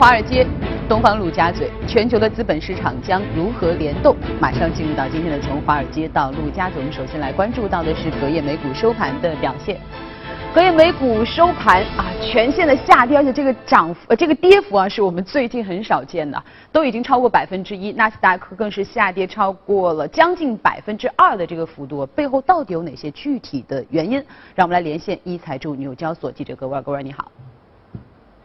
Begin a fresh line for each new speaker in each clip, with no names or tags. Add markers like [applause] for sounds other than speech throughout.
华尔街，东方陆家嘴，全球的资本市场将如何联动？马上进入到今天的从华尔街到陆家嘴，我们首先来关注到的是隔夜美股收盘的表现。隔夜美股收盘啊，全线的下跌，而且这个涨幅呃这个跌幅啊，是我们最近很少见的，都已经超过百分之一，纳斯达克更是下跌超过了将近百分之二的这个幅度，背后到底有哪些具体的原因？让我们来连线一财驻纽交所记者葛威尔，葛威尔你好。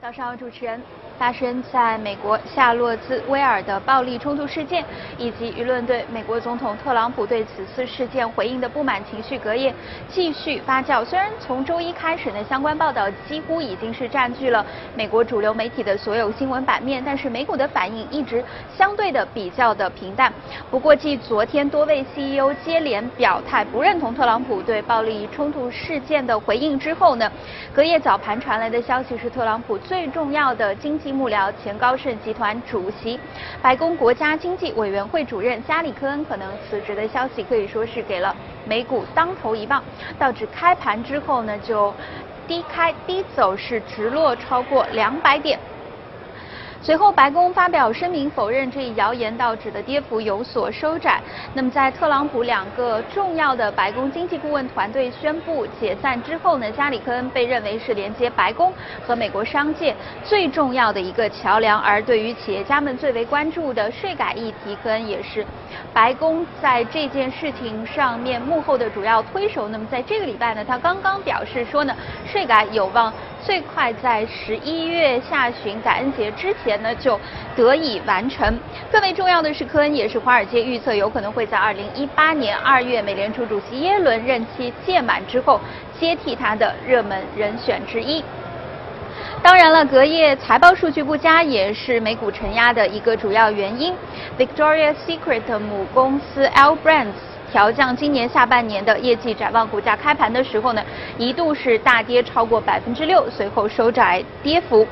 早上，主持人。发生在美国夏洛兹威尔的暴力冲突事件，以及舆论对美国总统特朗普对此次事件回应的不满情绪，隔夜继续发酵。虽然从周一开始呢，相关报道几乎已经是占据了美国主流媒体的所有新闻版面，但是美股的反应一直相对的比较的平淡。不过，继昨天多位 CEO 接连表态不认同特朗普对暴力冲突事件的回应之后呢，隔夜早盘传来的消息是，特朗普最最重要的经济。幕僚前高盛集团主席、白宫国家经济委员会主任加里科恩可能辞职的消息，可以说是给了美股当头一棒。道指开盘之后呢，就低开低走，是直落超过两百点。随后，白宫发表声明否认这一谣言，导致的跌幅有所收窄。那么，在特朗普两个重要的白宫经济顾问团队宣布解散之后呢，加里科恩被认为是连接白宫和美国商界最重要的一个桥梁。而对于企业家们最为关注的税改议题，科恩也是白宫在这件事情上面幕后的主要推手。那么，在这个礼拜呢，他刚刚表示说呢，税改有望。最快在十一月下旬感恩节之前呢，就得以完成。更为重要的是，科恩也是华尔街预测有可能会在二零一八年二月美联储主席耶伦任期届满之后接替他的热门人选之一。当然了，隔夜财报数据不佳也是美股承压的一个主要原因。Victoria's Secret 母公司 L Brands。调降今年下半年的业绩展望，股价开盘的时候呢，一度是大跌超过百分之六，随后收窄跌幅。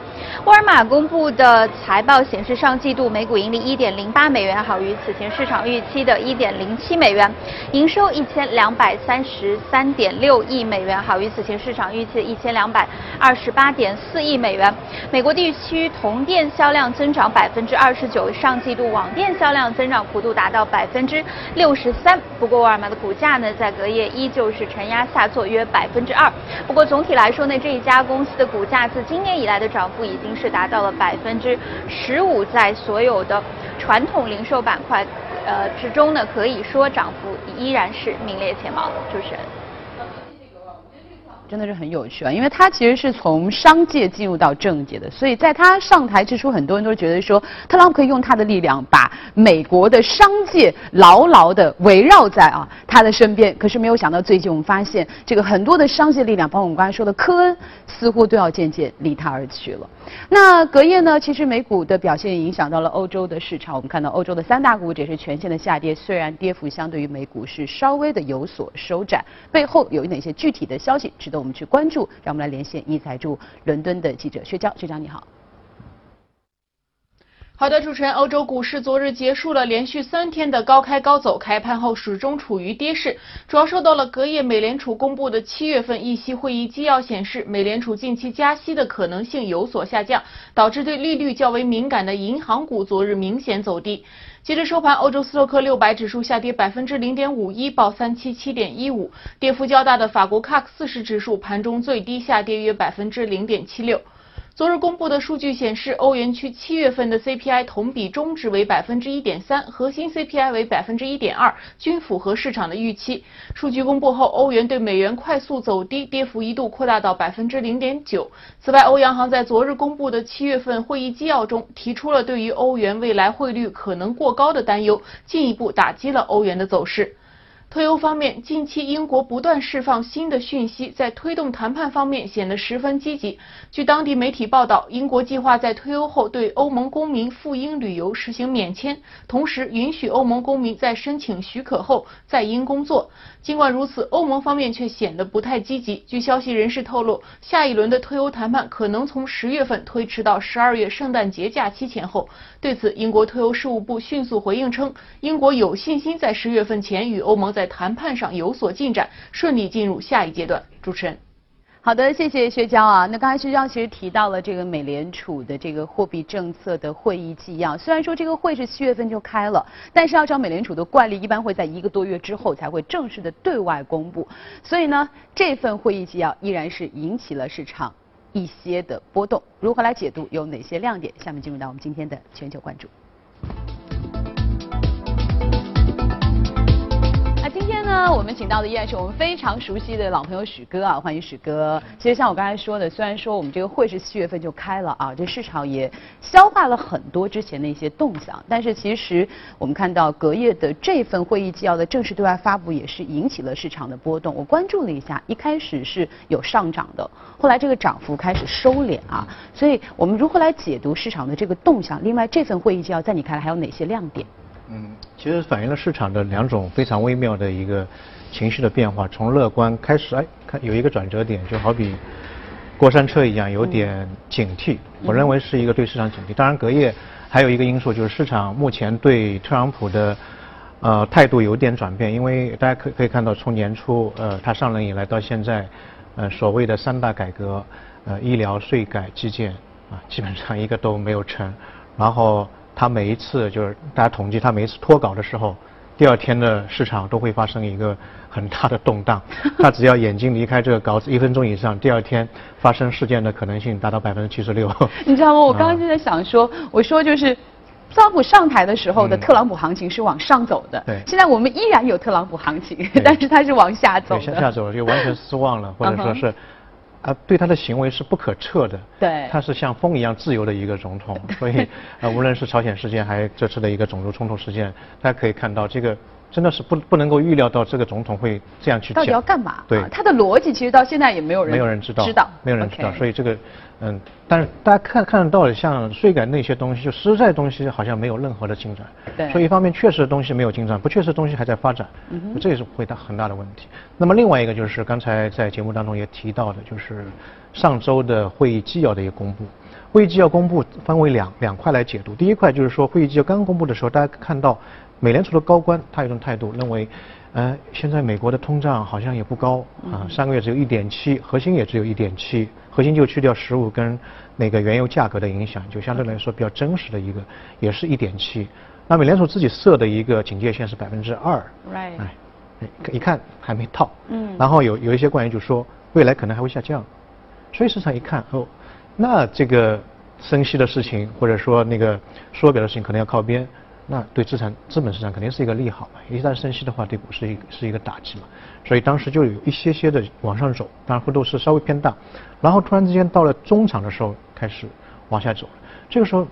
沃尔玛公布的财报显示，上季度每股盈利一点零八美元，好于此前市场预期的一点零七美元；营收一千两百三十三点六亿美元，好于此前市场预期的一千两百二十八点四亿美元。美国地区同店销量增长百分之二十九，上季度网店销量增长幅度达到百分之六十三。不，沃尔玛的股价呢，在隔夜依旧是承压下挫约百分之二。不过总体来说呢，这一家公司的股价自今年以来的涨幅已经是达到了百分之十五，在所有的传统零售板块呃之中呢，可以说涨幅依然是名列前茅。就是。
真的是很有趣啊，因为他其实是从商界进入到政界的，所以在他上台之初，很多人都觉得说，特朗普可以用他的力量把美国的商界牢牢的围绕在啊他的身边。可是没有想到，最近我们发现，这个很多的商界力量，包括我们刚才说的科恩，似乎都要渐渐离他而去了。那隔夜呢，其实美股的表现影响到了欧洲的市场，我们看到欧洲的三大股指也是全线的下跌，虽然跌幅相对于美股是稍微的有所收窄，背后有哪些具体的消息值得？我们去关注，让我们来连线一财驻伦敦的记者薛娇，薛娇你好。
好的，主持人，欧洲股市昨日结束了连续三天的高开高走，开盘后始终处于跌势，主要受到了隔夜美联储公布的七月份议息会议纪要显示，美联储近期加息的可能性有所下降，导致对利率较为敏感的银行股昨日明显走低。截至收盘，欧洲斯托克六百指数下跌百分之零点五一，报三七七点一五。跌幅较大的法国 CAC 四十指数盘中最低下跌约百分之零点七六。昨日公布的数据显示，欧元区七月份的 CPI 同比中值为百分之一点三，核心 CPI 为百分之一点二，均符合市场的预期。数据公布后，欧元对美元快速走低，跌幅一度扩大到百分之零点九。此外，欧央行在昨日公布的七月份会议纪要中，提出了对于欧元未来汇率可能过高的担忧，进一步打击了欧元的走势。退欧方面，近期英国不断释放新的讯息，在推动谈判方面显得十分积极。据当地媒体报道，英国计划在退欧后对欧盟公民赴英旅游实行免签，同时允许欧盟公民在申请许可后在英工作。尽管如此，欧盟方面却显得不太积极。据消息人士透露，下一轮的退欧谈判可能从十月份推迟到十二月圣诞节假期前后。对此，英国退欧事务部迅速回应称，英国有信心在十月份前与欧盟在谈判上有所进展，顺利进入下一阶段。主持人。
好的，谢谢薛娇啊。那刚才薛娇其实提到了这个美联储的这个货币政策的会议纪要，虽然说这个会是七月份就开了，但是按照美联储的惯例，一般会在一个多月之后才会正式的对外公布。所以呢，这份会议纪要依然是引起了市场一些的波动。如何来解读？有哪些亮点？下面进入到我们今天的全球关注。那我们请到的依然是我们非常熟悉的老朋友许哥啊，欢迎许哥。其实像我刚才说的，虽然说我们这个会是四月份就开了啊，这市场也消化了很多之前的一些动向，但是其实我们看到隔夜的这份会议纪要的正式对外发布，也是引起了市场的波动。我关注了一下，一开始是有上涨的，后来这个涨幅开始收敛啊。所以我们如何来解读市场的这个动向？另外，这份会议纪要在你看来还有哪些亮点？
嗯，其实反映了市场的两种非常微妙的一个情绪的变化，从乐观开始，哎，看有一个转折点，就好比过山车一样，有点警惕。我认为是一个对市场警惕。当然，隔夜还有一个因素就是市场目前对特朗普的呃态度有点转变，因为大家可可以看到，从年初呃他上任以来到现在，呃所谓的三大改革，呃医疗、税改、基建啊，基本上一个都没有成，然后。他每一次就是大家统计，他每一次脱稿的时候，第二天的市场都会发生一个很大的动荡。[laughs] 他只要眼睛离开这个稿子一分钟以上，第二天发生事件的可能性达到百分之七十六。[laughs]
你知道吗？我刚刚就在想说，我说就是特朗普上台的时候的特朗普行情是往上走的。
对。
现在我们依然有特朗普行情，[laughs] 但是它是往下走的。
向下走就完全失望了，或者说是。啊，对他的行为是不可测的。
对，
他是像风一样自由的一个总统，所以 [laughs] 呃，无论是朝鲜事件，还是这次的一个种族冲突事件，大家可以看到，这个真的是不不能够预料到这个总统会这样去
到底要干嘛？
对，
他的逻辑其实到现在也没有人
没有人知道，
知道，
没有人知道，所以这个。嗯，但是大家看看得到，像税改那些东西，就实在东西好像没有任何的进展。
对。
所以一方面确实东西没有进展，不确实东西还在发展。嗯这也是会大很大的问题。那么另外一个就是刚才在节目当中也提到的，就是上周的会议纪要的一个公布。会议纪要公布分为两两块来解读。第一块就是说会议纪要刚公布的时候，大家看到美联储的高官他有一种态度，认为。呃，现在美国的通胀好像也不高啊，上个月只有一点七，核心也只有一点七，核心就去掉十五跟那个原油价格的影响，就相对来说比较真实的一个，也是一点七。那美联储自己设的一个警戒线是百分之二，
哎，
一看还没到，嗯，然后有有一些官员就说未来可能还会下降，所以市场一看哦，那这个升息的事情或者说那个缩表的事情可能要靠边。那对资产资本市场肯定是一个利好嘛，一旦升息的话，对股市一是一个打击嘛，所以当时就有一些些的往上走，当然幅度是稍微偏大，然后突然之间到了中场的时候开始往下走。这个时候，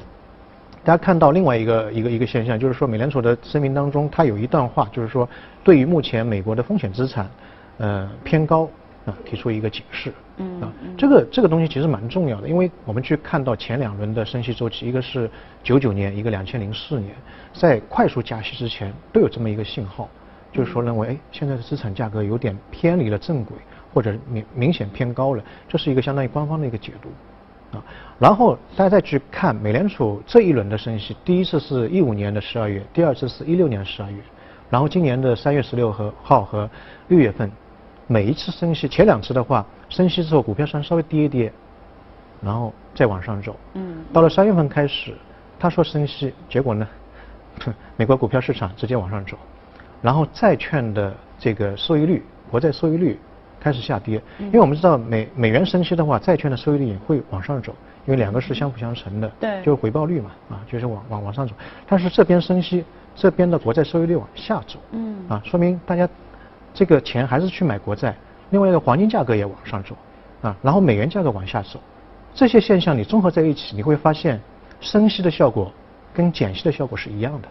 大家看到另外一个一个一个现象，就是说美联储的声明当中，它有一段话，就是说对于目前美国的风险资产，呃偏高。啊，提出一个警示。嗯啊，这个这个东西其实蛮重要的，因为我们去看到前两轮的升息周期，一个是九九年，一个两千零四年，在快速加息之前都有这么一个信号，就是说认为哎，现在的资产价格有点偏离了正轨，或者明明显偏高了，这是一个相当于官方的一个解读。啊，然后大家再去看美联储这一轮的升息，第一次是一五年的十二月，第二次是一六年十二月，然后今年的三月十六和号和六月份。每一次升息，前两次的话，升息之后股票上稍微跌一跌，然后再往上走。嗯。到了三月份开始，他说升息，结果呢，美国股票市场直接往上走，然后债券的这个收益率，国债收益率开始下跌。嗯。因为我们知道美美元升息的话，债券的收益率也会往上走，因为两个是相辅相成的。
对。
就是回报率嘛，啊，就是往往往上走。但是这边升息，这边的国债收益率往下走。嗯。啊，说明大家。这个钱还是去买国债，另外一个黄金价格也往上走，啊，然后美元价格往下走，这些现象你综合在一起，你会发现升息的效果跟减息的效果是一样的，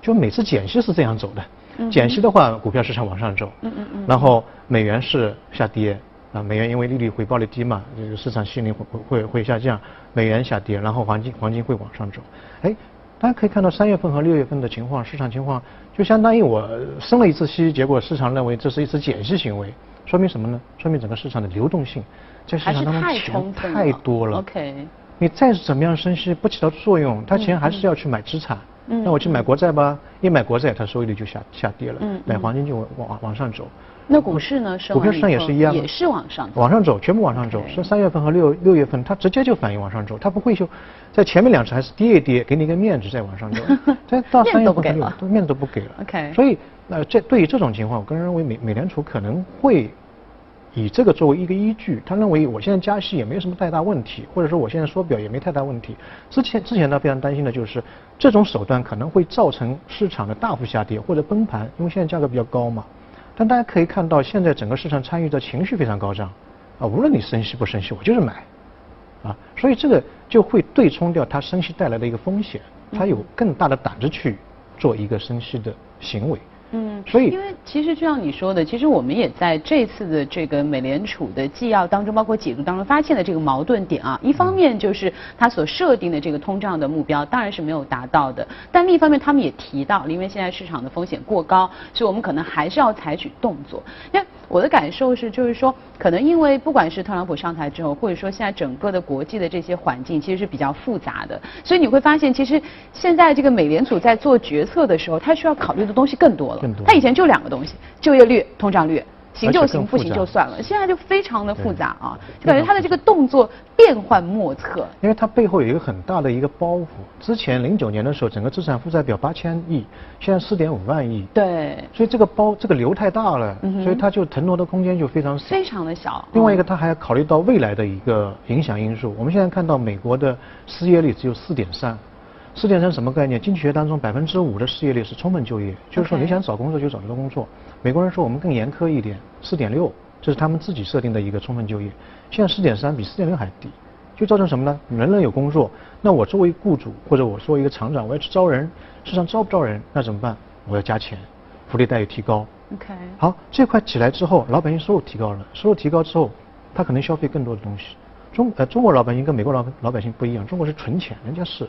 就每次减息是这样走的，减息的话股票市场往上走，嗯嗯嗯，然后美元是下跌，啊，美元因为利率回报率低嘛，这个市场吸引力会会会下降，美元下跌，然后黄金黄金会往上走，哎。大家可以看到三月份和六月份的情况，市场情况就相当于我升了一次息，结果市场认为这是一次减息行为，说明什么呢？说明整个市场的流动性在市场当中钱太多了。
OK，
你再怎么样升息不起到作用，他钱还是要去买资产。嗯。那我去买国债吧，一买国债，它收益率就下下跌了。嗯。买黄金就往往往上走，
那股市呢？
股票市场也是一样，
也是往上，
往上走，全部往上走。是三月份和六六月份，它直接就反应往上走，它不会就在前面两次还是跌一跌，给你一个面子再往上走。[laughs] 再到三月份面都不给了。
OK。
所以，那，这对于这种情况，我个人认为美美联储可能会以这个作为一个依据，他认为我现在加息也没有什么太大问题，或者说我现在缩表也没太大问题。之前之前他非常担心的就是这种手段可能会造成市场的大幅下跌或者崩盘，因为现在价格比较高嘛。但大家可以看到，现在整个市场参与的情绪非常高涨，啊，无论你升息不升息，我就是买，啊，所以这个就会对冲掉它升息带来的一个风险，它有更大的胆子去做一个升息的行为。
嗯，所以因为其实就像你说的，其实我们也在这次的这个美联储的纪要当中，包括解读当中发现了这个矛盾点啊。一方面就是它所设定的这个通胀的目标当然是没有达到的，但另一方面他们也提到，因为现在市场的风险过高，所以我们可能还是要采取动作。因为我的感受是，就是说，可能因为不管是特朗普上台之后，或者说现在整个的国际的这些环境其实是比较复杂的，所以你会发现，其实现在这个美联储在做决策的时候，它需要考虑的东西更多了。它以前就两个东西：就业率、通胀率。行就行，不行就算了。现在就非常的复杂啊，就感觉他的这个动作变幻莫测。
因为它背后有一个很大的一个包袱。之前零九年的时候，整个资产负债表八千亿，现在四点五万亿。
对。
所以这个包这个流太大了，所以它就腾挪的空间就非常少。
非常的小。
另外一个，它还要考虑到未来的一个影响因素。我们现在看到美国的失业率只有四点三。四点三什么概念？经济学当中百分之五的失业率是充分就业，就是说你想找工作就找得到工作。美国人说我们更严苛一点，四点六，这是他们自己设定的一个充分就业。现在四点三比四点六还低，就造成什么呢？人人有工作，那我作为雇主或者我作为一个厂长，我要去招人，市场招不招人，那怎么办？我要加钱，福利待遇提高。
OK。
好，这块起来之后，老百姓收入提高了，收入提高之后，他可能消费更多的东西。中呃中国老百姓跟美国老老百姓不一样，中国是存钱，人家是。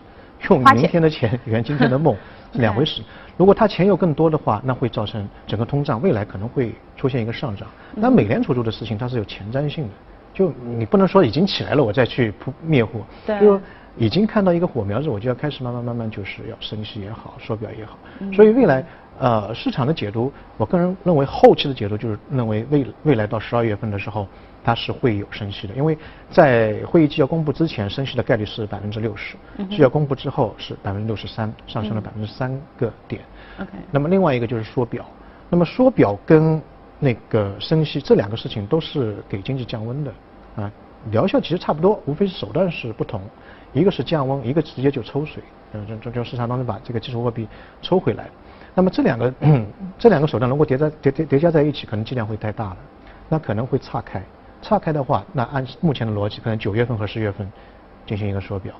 用明天的钱圆今天的梦 [laughs] 是两回事。如果他钱又更多的话，那会造成整个通胀未来可能会出现一个上涨。那美联储做的事情它是有前瞻性的，就你不能说已经起来了我再去扑灭火，就已经看到一个火苗子，我就要开始慢慢慢慢就是要升息也好，缩表也好。所以未来呃市场的解读，我个人认为后期的解读就是认为未未来到十二月份的时候。它是会有升息的，因为在会议纪要公布之前，升息的概率是百分之六十；纪要公布之后是百分之六十三，上升了百分之三个点。
OK。
那么另外一个就是缩表，那么缩表跟那个升息这两个事情都是给经济降温的啊，疗效其实差不多，无非是手段是不同，一个是降温，一个直接就抽水，嗯，就就就市场当中把这个基础货币抽回来。那么这两个 [clears throat] 这两个手段如果叠在叠叠叠加在一起，可能剂量会太大了，那可能会岔开。岔开的话，那按目前的逻辑，可能九月份和十月份进行一个缩表，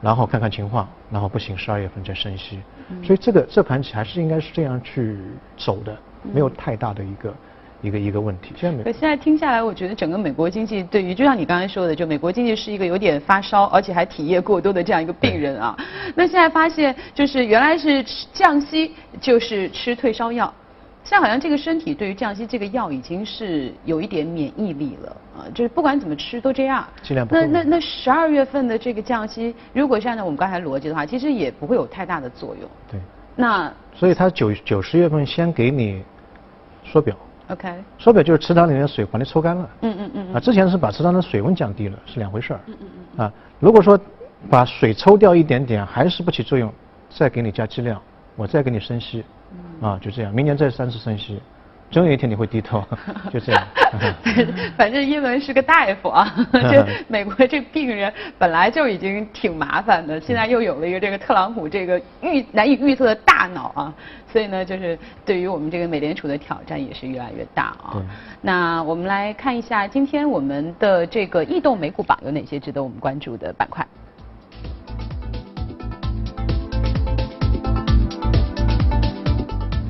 然后看看情况，然后不行十二月份再升息。所以这个这盘棋还是应该是这样去走的，没有太大的一个一个一个问题。
现在可现在听下来，我觉得整个美国经济对于就像你刚才说的，就美国经济是一个有点发烧，而且还体液过多的这样一个病人啊。那现在发现就是原来是降息就是吃退烧药。现在好像这个身体对于降息这个药已经是有一点免疫力了啊，就是不管怎么吃都这样。那那那十二月份的这个降息，如果是按照我们刚才逻辑的话，其实也不会有太大的作用。
对。
那
所以他九九十月份先给你缩表。
OK。
缩表就是池塘里面的水把你抽干了。
嗯嗯嗯。
啊，之前是把池塘的水温降低了，是两回事儿。嗯嗯嗯。啊，如果说把水抽掉一点点还是不起作用，再给你加剂量，我再给你升息。啊，就这样，明年再三次升息，总有一天你会低头，[laughs] 就这样。[laughs]
反正英文是个大夫啊，[laughs] 这美国这病人本来就已经挺麻烦的，现在又有了一个这个特朗普这个预难以预测的大脑啊，所以呢，就是对于我们这个美联储的挑战也是越来越大啊。那我们来看一下今天我们的这个异动美股榜有哪些值得我们关注的板块。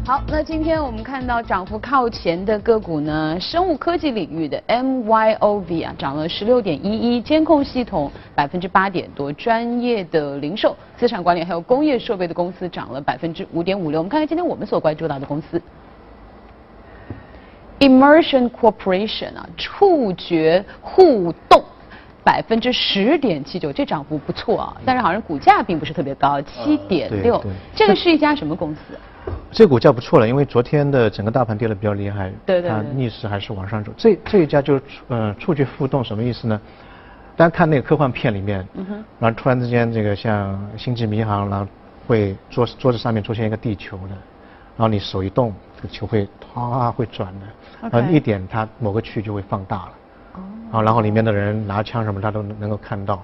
好，那今天我们看到涨幅靠前的个股呢，生物科技领域的 MYOV 啊，涨了十六点一一，监控系统百分之八点多，专业的零售、资产管理还有工业设备的公司涨了百分之五点五六。我们看看今天我们所关注到的公司，Immersion Corporation 啊，触觉互动百分之十点七九，这涨幅不错啊，但是好像股价并不是特别高，七点六，这个是一家什么公司？
这个股价不错了，因为昨天的整个大盘跌的比较厉害，
对对
它逆势还是往上走。这这一家就是嗯触觉互动什么意思呢？大家看那个科幻片里面，嗯，然后突然之间这个像星际迷航，然后会桌桌子上面出现一个地球的，然后你手一动，这个球会哗会转的，然后一点它某个区域就会放大了，哦，然后里面的人拿枪什么他都能够看到。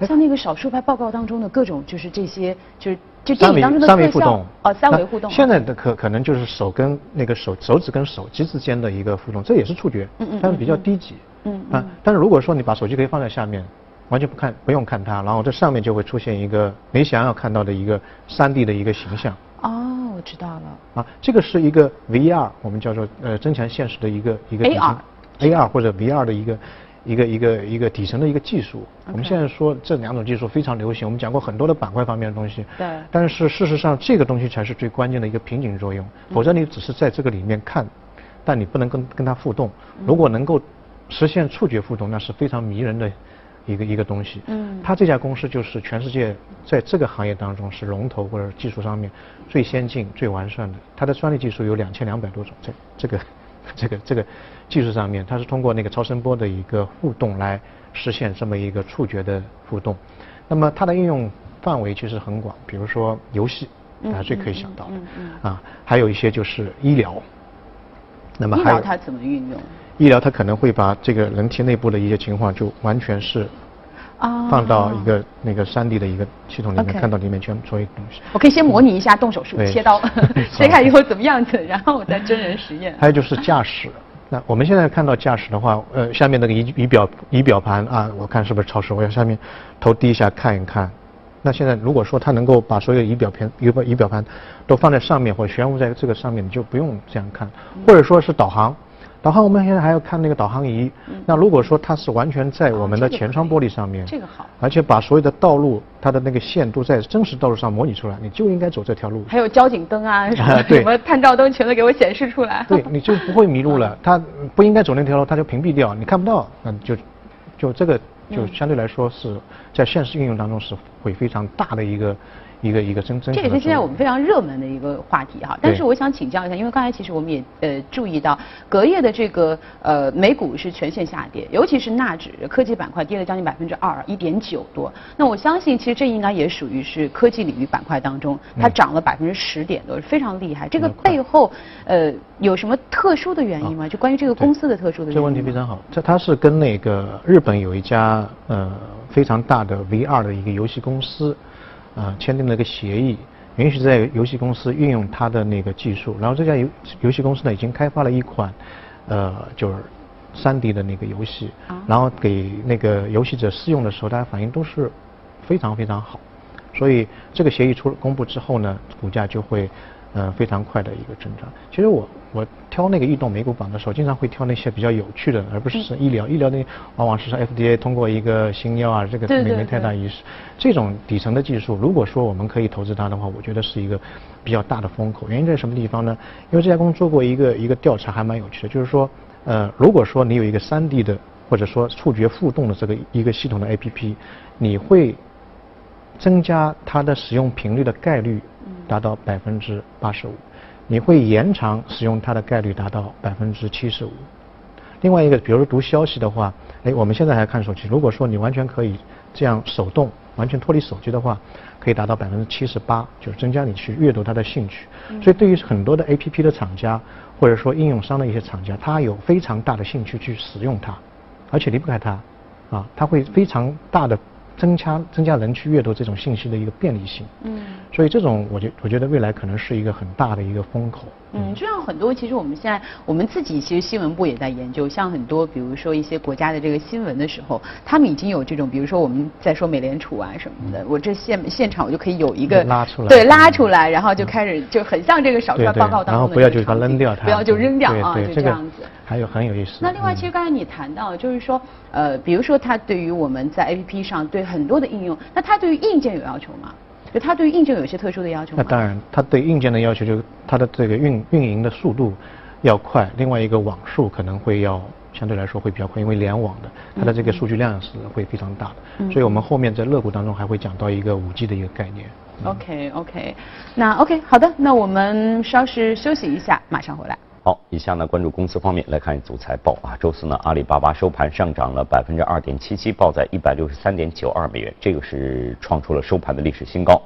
像那个少数派报告当中的各种就是这些就是就电影当中的
三维互动
哦三维互动。
现在的可可能就是手跟那个手手指跟手机之间的一个互动，这也是触觉，嗯嗯，但是比较低级。嗯啊，但是如果说你把手机可以放在下面，完全不看不用看它，然后这上面就会出现一个你想要看到的一个三 D 的一个形象。
哦，我知道了。啊，
这个是一个 VR，我们叫做呃增强现实的一个一个
AR，AR
或者 VR 的一个一个一个一个底层的一个技术。我们现在说这两种技术非常流行，我们讲过很多的板块方面的东西。
对。
但是事实上，这个东西才是最关键的一个瓶颈作用，否则你只是在这个里面看，但你不能跟跟它互动。如果能够实现触觉互动，那是非常迷人的一个一个东西。嗯，它这家公司就是全世界在这个行业当中是龙头或者技术上面最先进、最完善的。它的专利技术有两千两百多种，在这个 [laughs] 这个这个技术上面，它是通过那个超声波的一个互动来实现这么一个触觉的互动。那么它的应用范围其实很广，比如说游戏，大家最可以想到的啊，还有一些就是医疗。那么医
疗它怎么运用？
医疗它可能会把这个人体内部的一些情况就完全是放到一个那个三 D 的一个系统里面，看到里面全所有东西。
我可以先模拟一下动手术、切刀，[laughs] [laughs] 切开以后怎么样子，然后我再真人实验。[laughs]
还有就是驾驶，那我们现在看到驾驶的话，呃，下面那个仪仪表仪表盘啊，我看是不是超时？我要下面头低一下看一看。那现在如果说它能够把所有仪表盘仪表仪表盘都放在上面或者悬浮在这个上面，你就不用这样看，或者说是导航。导航我们现在还要看那个导航仪，那如果说它是完全在我们的前窗玻璃上面，
这个好，
而且把所有的道路它的那个线都在真实道路上模拟出来，你就应该走这条路。
还有交警灯啊，[laughs] 什么探照灯全都给我显示出来。
对，你就不会迷路了。[laughs] 它不应该走那条路，它就屏蔽掉，你看不到，那就就这个就相对来说是在现实应用当中是会非常大的一个。一个一个真真，
这也是现在我们非常热门的一个话题哈。但是我想请教一下，因为刚才其实我们也呃注意到，隔夜的这个呃美股是全线下跌，尤其是纳指科技板块跌了将近百分之二，一点九多。那我相信其实这应该也属于是科技领域板块当中，它涨了百分之十点多，非常厉害。这个背后呃有什么特殊的原因吗？就关于这个公司的特殊的原因？
这问题非常好，这它是跟那个日本有一家呃非常大的 VR 的一个游戏公司。啊，签订了一个协议，允许在游戏公司运用它的那个技术。然后这家游游戏公司呢，已经开发了一款，呃，就是三 D 的那个游戏。然后给那个游戏者试用的时候，大家反应都是非常非常好。所以这个协议出公布之后呢，股价就会。嗯，非常快的一个增长。其实我我挑那个异动美股榜的时候，经常会挑那些比较有趣的，而不是医疗。医疗的往往是说 FDA 通过一个新药啊，这个没没太大意思。这种底层的技术，如果说我们可以投资它的话，我觉得是一个比较大的风口。原因在什么地方呢？因为这家公司做过一个一个调查，还蛮有趣的，就是说，呃，如果说你有一个 3D 的或者说触觉互动的这个一个系统的 APP，你会增加它的使用频率的概率。达到百分之八十五，你会延长使用它的概率达到百分之七十五。另外一个，比如说读消息的话，哎，我们现在还看手机，如果说你完全可以这样手动，完全脱离手机的话，可以达到百分之七十八，就是增加你去阅读它的兴趣。所以对于很多的 A P P 的厂家，或者说应用商的一些厂家，他有非常大的兴趣去使用它，而且离不开它，啊，它会非常大的。增加增加人去阅读这种信息的一个便利性，嗯，所以这种我觉我觉得未来可能是一个很大的一个风口。
嗯，就像很多其实我们现在我们自己其实新闻部也在研究，像很多比如说一些国家的这个新闻的时候，他们已经有这种，比如说我们在说美联储啊什么的，我这现现场我就可以有一个
拉出来，
对，拉出来，然后就开始就很像这个少数报告当中的
然后不要就把它扔掉它，
不要就扔掉啊，就这样子。
还有很有意思。
那另外，其实刚才你谈到，就是说，呃，比如说它对于我们在 A P P 上对很多的应用，那它对于硬件有要求吗？就它对于硬件有一些特殊的要求吗？
那当然，它对硬件的要求就是它的这个运运营的速度要快，另外一个网速可能会要相对来说会比较快，因为联网的它的这个数据量是会非常大的。所以我们后面在乐谷当中还会讲到一个五 G 的一个概念。
OK OK，那 OK 好的，那我们稍事休息一下，马上回来。
好，以下呢关注公司方面来看一组财报啊。周四呢，阿里巴巴收盘上涨了百分之二点七七，报在一百六十三点九二美元，这个是创出了收盘的历史新高。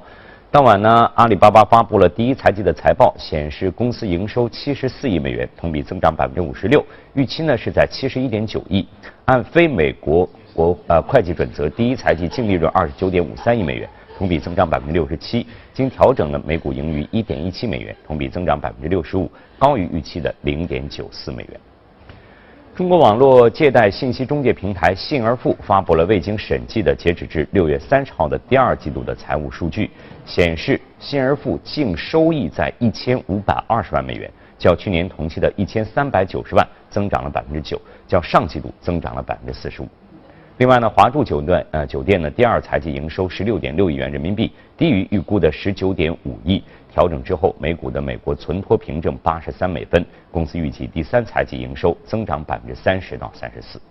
当晚呢，阿里巴巴发布了第一财季的财报，显示公司营收七十四亿美元，同比增长百分之五十六，预期呢是在七十一点九亿。按非美国国呃会计准则，第一财季净利润二十九点五三亿美元。同比增长百分之六十七，经调整的每股盈余一点一七美元，同比增长百分之六十五，高于预期的零点九四美元。中国网络借贷信息中介平台信而富发布了未经审计的截止至六月三十号的第二季度的财务数据，显示信而富净收益在一千五百二十万美元，较去年同期的一千三百九十万增长了百分之九，较上季度增长了百分之四十五。另外呢，华住酒店呃酒店呢第二财季营收十六点六亿元人民币，低于预估的十九点五亿。调整之后，每股的美国存托凭证八十三美分。公司预计第三财季营收增长百分之三十到三十四。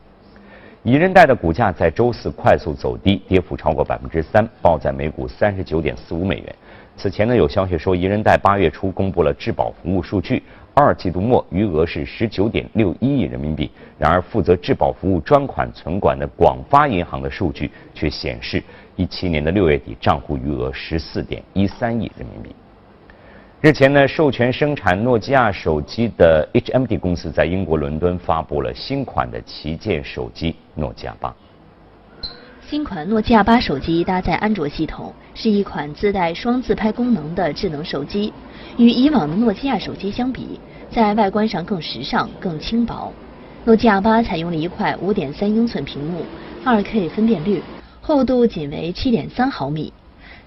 宜人贷的股价在周四快速走低，跌幅超过百分之三，报在每股三十九点四五美元。此前呢，有消息说宜人贷八月初公布了质保服务数据。二季度末余额是十九点六一亿人民币，然而负责质保服务专款存管的广发银行的数据却显示，一七年的六月底账户余额十四点一三亿人民币。日前呢，授权生产诺基亚手机的 HMD 公司在英国伦敦发布了新款的旗舰手机诺基亚八。
新款诺基亚八手机搭载安卓系统，是一款自带双自拍功能的智能手机。与以往的诺基亚手机相比，在外观上更时尚、更轻薄。诺基亚八采用了一块5.3英寸屏幕，2K 分辨率，厚度仅为7.3毫米。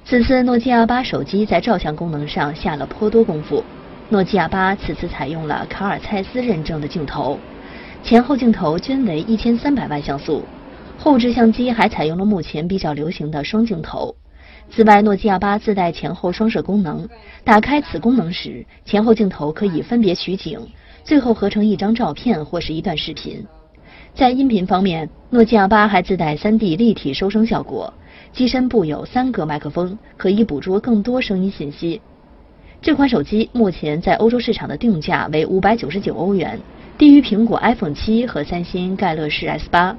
此次诺基亚八手机在照相功能上下了颇多功夫。诺基亚八此次采用了卡尔蔡司认证的镜头，前后镜头均为1300万像素。后置相机还采用了目前比较流行的双镜头。此外，诺基亚八自带前后双摄功能，打开此功能时，前后镜头可以分别取景，最后合成一张照片或是一段视频。在音频方面，诺基亚八还自带 3D 立体收声效果，机身部有三个麦克风，可以捕捉更多声音信息。这款手机目前在欧洲市场的定价为五百九十九欧元，低于苹果 iPhone 七和三星盖乐世 S 八。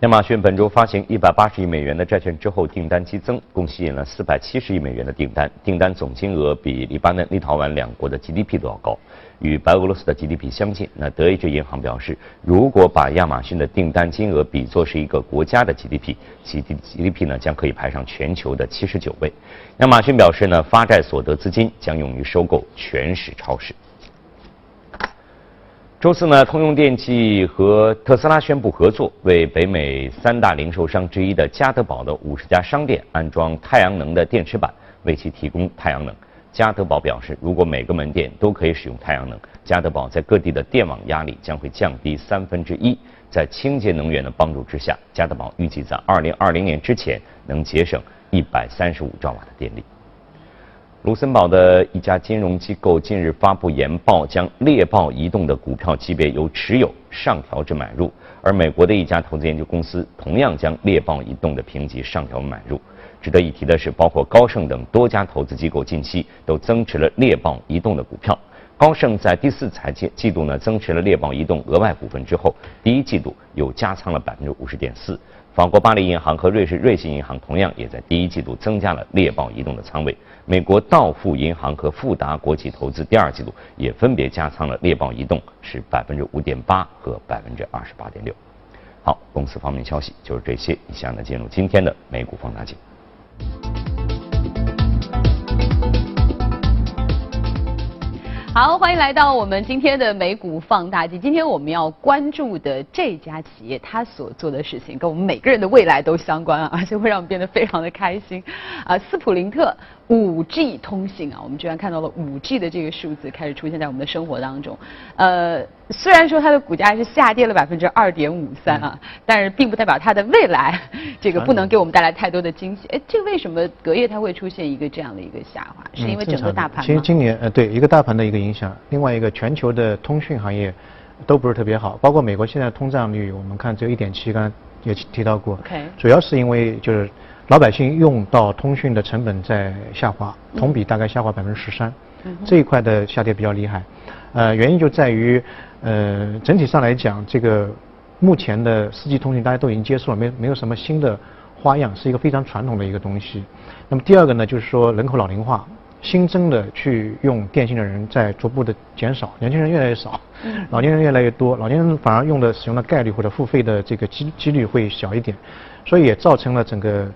亚马逊本周发行一百八十亿美元的债券之后，订单激增，共吸引了四百七十亿美元的订单，订单总金额比黎巴嫩、立陶宛两国的 GDP 都要高，与白俄罗斯的 GDP 相近。那德意志银行表示，如果把亚马逊的订单金额比作是一个国家的 GDP，其 GDP 呢将可以排上全球的七十九位。亚马逊表示呢，发债所得资金将用于收购全市超市。周四呢，通用电气和特斯拉宣布合作，为北美三大零售商之一的加德堡的五十家商店安装太阳能的电池板，为其提供太阳能。加德堡表示，如果每个门店都可以使用太阳能，加德堡在各地的电网压力将会降低三分之一。在清洁能源的帮助之下，加德堡预计在二零二零年之前能节省一百三十五兆瓦的电力。卢森堡的一家金融机构近日发布研报，将猎豹移动的股票级别由持有上调至买入；而美国的一家投资研究公司同样将猎豹移动的评级上调买入。值得一提的是，包括高盛等多家投资机构近期都增持了猎豹移动的股票。高盛在第四财季季度呢增持了猎豹移动额外股份之后，第一季度又加仓了百分之五十点四。法国巴黎银行和瑞士瑞信银行同样也在第一季度增加了猎豹移动的仓位。美国道富银行和富达国际投资第二季度也分别加仓了猎豹移动，是百分之五点八和百分之二十八点六。好，公司方面消息就是这些。以下呢进入今天的美股放大镜。
好，欢迎来到我们今天的美股放大镜。今天我们要关注的这家企业，它所做的事情跟我们每个人的未来都相关啊，而且会让我们变得非常的开心啊。斯普林特五 G 通信啊，我们居然看到了五 G 的这个数字开始出现在我们的生活当中，呃。虽然说它的股价是下跌了百分之二点五三啊，但是并不代表它的未来这个不能给我们带来太多的惊喜。哎，这个为什么隔夜它会出现一个这样的一个下滑？是因为整个大盘
其实今年呃对一个大盘的一个影响，另外一个全球的通讯行业都不是特别好，包括美国现在通胀率我们看只有一点七，刚才也提到过。
OK。
主要是因为就是老百姓用到通讯的成本在下滑，同比大概下滑百分之十三，这一块的下跌比较厉害。呃，原因就在于，呃，整体上来讲，这个目前的四 G 通讯大家都已经接受了，没没有什么新的花样，是一个非常传统的一个东西。那么第二个呢，就是说人口老龄化，新增的去用电信的人在逐步的减少，年轻人越来越少，老年人越来越多，老年人反而用的使用的概率或者付费的这个几几率会小一点，所以也造成了整个。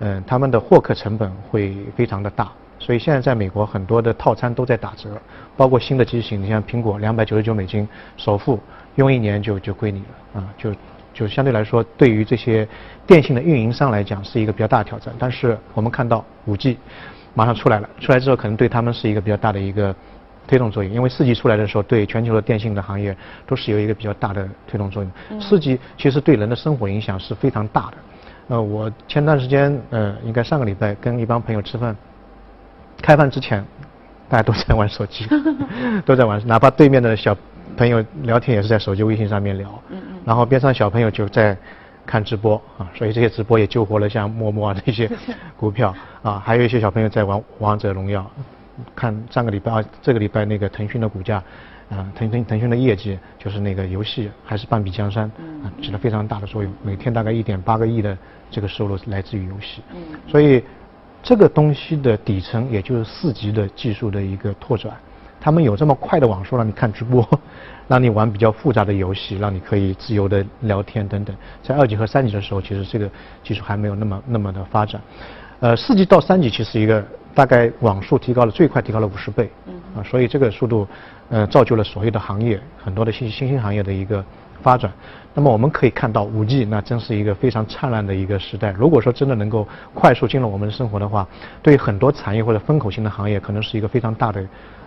嗯，他们的获客成本会非常的大，所以现在在美国很多的套餐都在打折，包括新的机型，你像苹果两百九十九美金首付，用一年就就归你了啊，就就相对来说对于这些电信的运营商来讲是一个比较大的挑战。但是我们看到五 G 马上出来了，出来之后可能对他们是一个比较大的一个推动作用，因为四 G 出来的时候对全球的电信的行业都是有一个比较大的推动作用。四 G 其实对人的生活影响是非常大的。呃，我前段时间，呃，应该上个礼拜跟一帮朋友吃饭，开饭之前，大家都在玩手机，[laughs] 都在玩，哪怕对面的小朋友聊天也是在手机微信上面聊，嗯嗯，然后边上小朋友就在看直播啊，所以这些直播也救活了像陌陌啊这些股票啊，还有一些小朋友在玩王者荣耀，看上个礼拜啊，这个礼拜那个腾讯的股价。啊，腾腾腾讯的业绩就是那个游戏还是半壁江山，啊，起了非常大的作用。每天大概一点八个亿的这个收入来自于游戏，所以这个东西的底层也就是四级的技术的一个拓展。他们有这么快的网速让你看直播，[laughs] 让你玩比较复杂的游戏，让你可以自由的聊天等等。在二级和三级的时候，其实这个技术还没有那么那么的发展。呃，四级到三级其实一个大概网速提高了，最快提高了五十倍，啊，所以这个速度。呃，造就了所有的行业很多的新新兴行业的一个发展。那么我们可以看到，五 G 那真是一个非常灿烂的一个时代。如果说真的能够快速进入我们的生活的话，对很多产业或者风口性的行业，可能是一个非常大的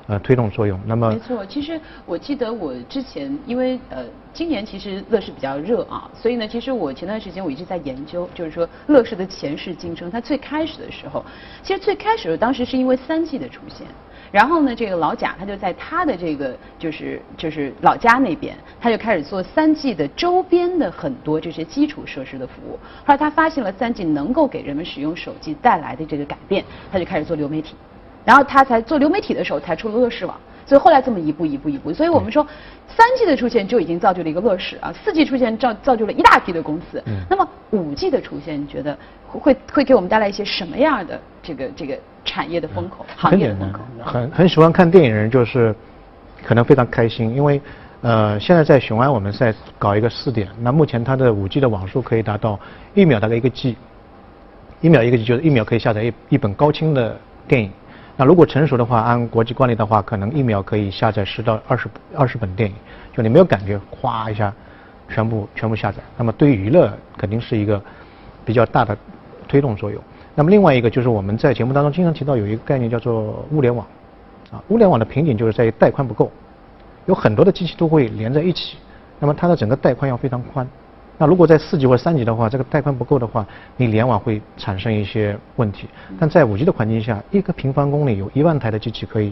呃推动作用。那么
没错，其实我记得我之前因为呃今年其实乐视比较热啊，所以呢，其实我前段时间我一直在研究，就是说乐视的前世今生。它最开始的时候，其实最开始的当时是因为三 G 的出现。然后呢，这个老贾他就在他的这个就是就是老家那边，他就开始做三 G 的周边的很多这些基础设施的服务。后来他发现了三 G 能够给人们使用手机带来的这个改变，他就开始做流媒体。然后他才做流媒体的时候，才出了乐视网。所以后来这么一步一步一步，所以我们说，三 G 的出现就已经造就了一个乐视啊，四 G 出现造造就了一大批的公司。那么五 G 的出现，你觉得会会给我们带来一些什么样的这个这个产业的风口、行业的风口？
很很喜欢看电影人就是可能非常开心，因为呃现在在雄安我们在搞一个试点，那目前它的五 G 的网速可以达到一秒大概一个 G，一秒一个 G 就是一秒可以下载一一本高清的电影。那如果成熟的话，按国际惯例的话，可能一秒可以下载十到二十二十本电影，就你没有感觉，哗一下，全部全部下载。那么对于娱乐肯定是一个比较大的推动作用。那么另外一个就是我们在节目当中经常提到有一个概念叫做物联网，啊，物联网的瓶颈就是在于带宽不够，有很多的机器都会连在一起，那么它的整个带宽要非常宽。那如果在四级或三级的话，这个带宽不够的话，你联网会产生一些问题。但在五 G 的环境下，一个平方公里有一万台的机器可以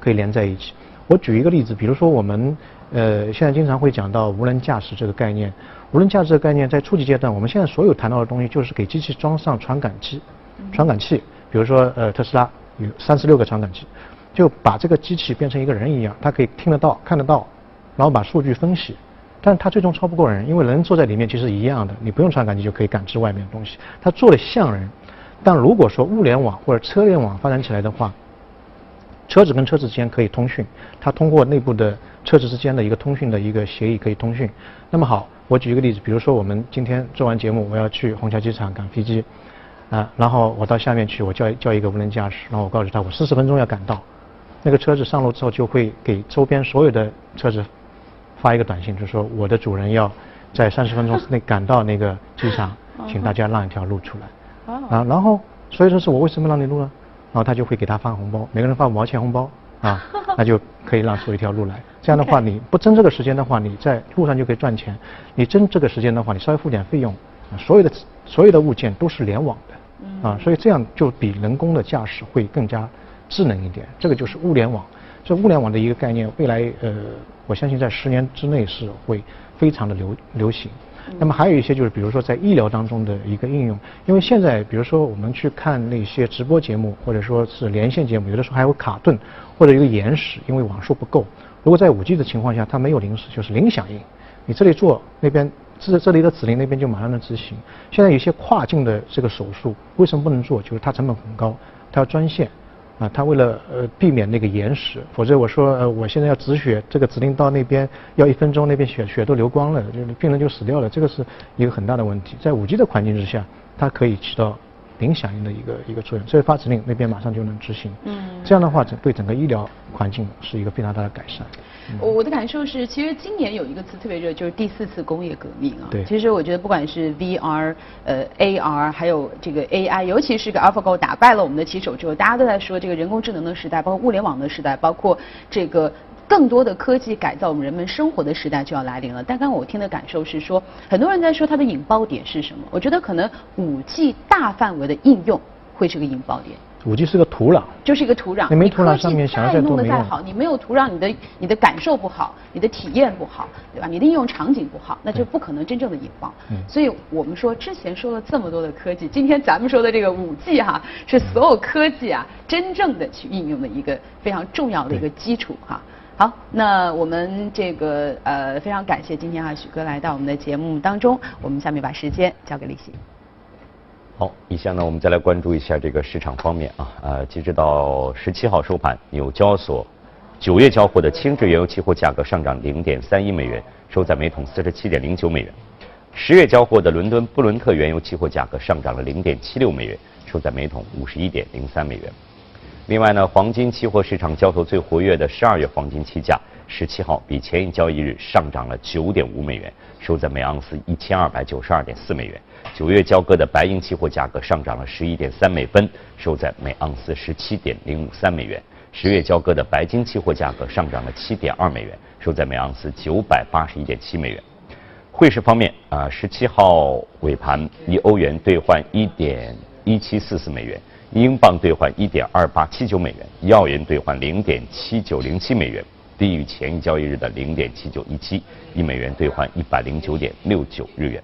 可以连在一起。我举一个例子，比如说我们呃现在经常会讲到无人驾驶这个概念。无人驾驶的概念在初级阶段，我们现在所有谈到的东西就是给机器装上传感器，传感器，比如说呃特斯拉有三十六个传感器，就把这个机器变成一个人一样，它可以听得到、看得到，然后把数据分析。但它最终超不过人，因为人坐在里面其实一样的，你不用传感器就可以感知外面的东西。它做的像人，但如果说物联网或者车联网发展起来的话，车子跟车子之间可以通讯，它通过内部的车子之间的一个通讯的一个协议可以通讯。那么好，我举一个例子，比如说我们今天做完节目，我要去虹桥机场赶飞机，啊，然后我到下面去，我叫叫一个无人驾驶，然后我告诉他我四十分钟要赶到，那个车子上路之后就会给周边所有的车子。发一个短信，就说我的主人要在三十分钟之内赶到那个机场，请大家让一条路出来。啊，然后所以说是我为什么让你录呢？然后他就会给他发红包，每个人发五毛钱红包啊，[laughs] 那就可以让出一条路来。这样的话，你不争这个时间的话，你在路上就可以赚钱；你争这个时间的话，你稍微付点费用。所有的所有的物件都是联网的，啊，所以这样就比人工的驾驶会更加智能一点。这个就是物联网。这物联网的一个概念，未来呃，我相信在十年之内是会非常的流流行。那么还有一些就是比如说在医疗当中的一个应用，因为现在比如说我们去看那些直播节目或者说是连线节目，有的时候还有卡顿或者一个延时，因为网速不够。如果在五 G 的情况下，它没有临时，就是零响应，你这里做那边这这里的指令那边就马上能执行。现在有些跨境的这个手术为什么不能做？就是它成本很高，它要专线。啊，他为了呃避免那个延时，否则我说呃我现在要止血，这个指令到那边要一分钟，那边血血都流光了，就病人就死掉了，这个是一个很大的问题。在五 G 的环境之下，它可以起到。零响应的一个一个作用，所以发指令那边马上就能执行。嗯，这样的话，整对整个医疗环境是一个非常大的改善。
我我的感受是，其实今年有一个词特别热，就是第四次工业革命啊。
对。
其实我觉得，不管是 VR、呃 AR，还有这个 AI，尤其是个 AlphaGo 打败了我们的棋手之后，大家都在说这个人工智能的时代，包括物联网的时代，包括这个。更多的科技改造我们人们生活的时代就要来临了。但刚刚我听的感受是说，很多人在说它的引爆点是什么？我觉得可能五 G 大范围的应用会是个引爆点。
五 G 是个土壤，
就是一个土壤。
你没土壤，上面想要再
弄得再好，你没有土壤，你的你的感受不好，你的体验不好，对吧？你的应用场景不好，那就不可能真正的引爆。所以我们说之前说了这么多的科技，今天咱们说的这个五 G 哈，是所有科技啊真正的去应用的一个非常重要的一个基础哈。好，那我们这个呃非常感谢今天啊许哥来到我们的节目当中，我们下面把时间交给李欣。
好，以下呢我们再来关注一下这个市场方面啊，呃，截止到十七号收盘，纽交所九月交货的轻质原油期货价格上涨零点三一美元，收在每桶四十七点零九美元；十月交货的伦敦布伦特原油期货价格上涨了零点七六美元，收在每桶五十一点零三美元。另外呢，黄金期货市场交投最活跃的十二月黄金期价，十七号比前一交易日上涨了九点五美元，收在每盎司一千二百九十二点四美元。九月交割的白银期货价格上涨了十一点三美分，收在每盎司十七点零五三美元。十月交割的白金期货价格上涨了七点二美元，收在每盎司九百八十一点七美元。汇市方面啊，十七号尾盘一欧元兑换一点一七四四美元。英镑兑换一点二八七九美元，一澳元兑换零点七九零七美元，低于前一交易日的零点七九一七，一美元兑换一百零九点六九日元。